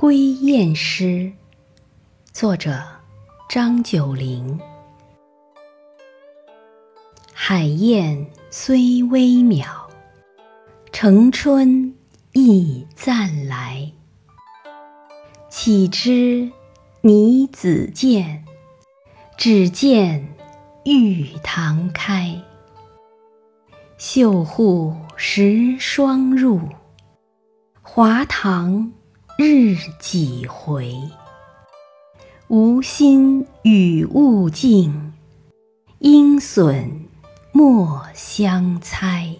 归雁诗，作者张九龄。海燕虽微渺，城春亦暂来。岂知拟子建，只见玉堂开。绣户时双入，华堂日几回。无心与物竞，应损莫相猜。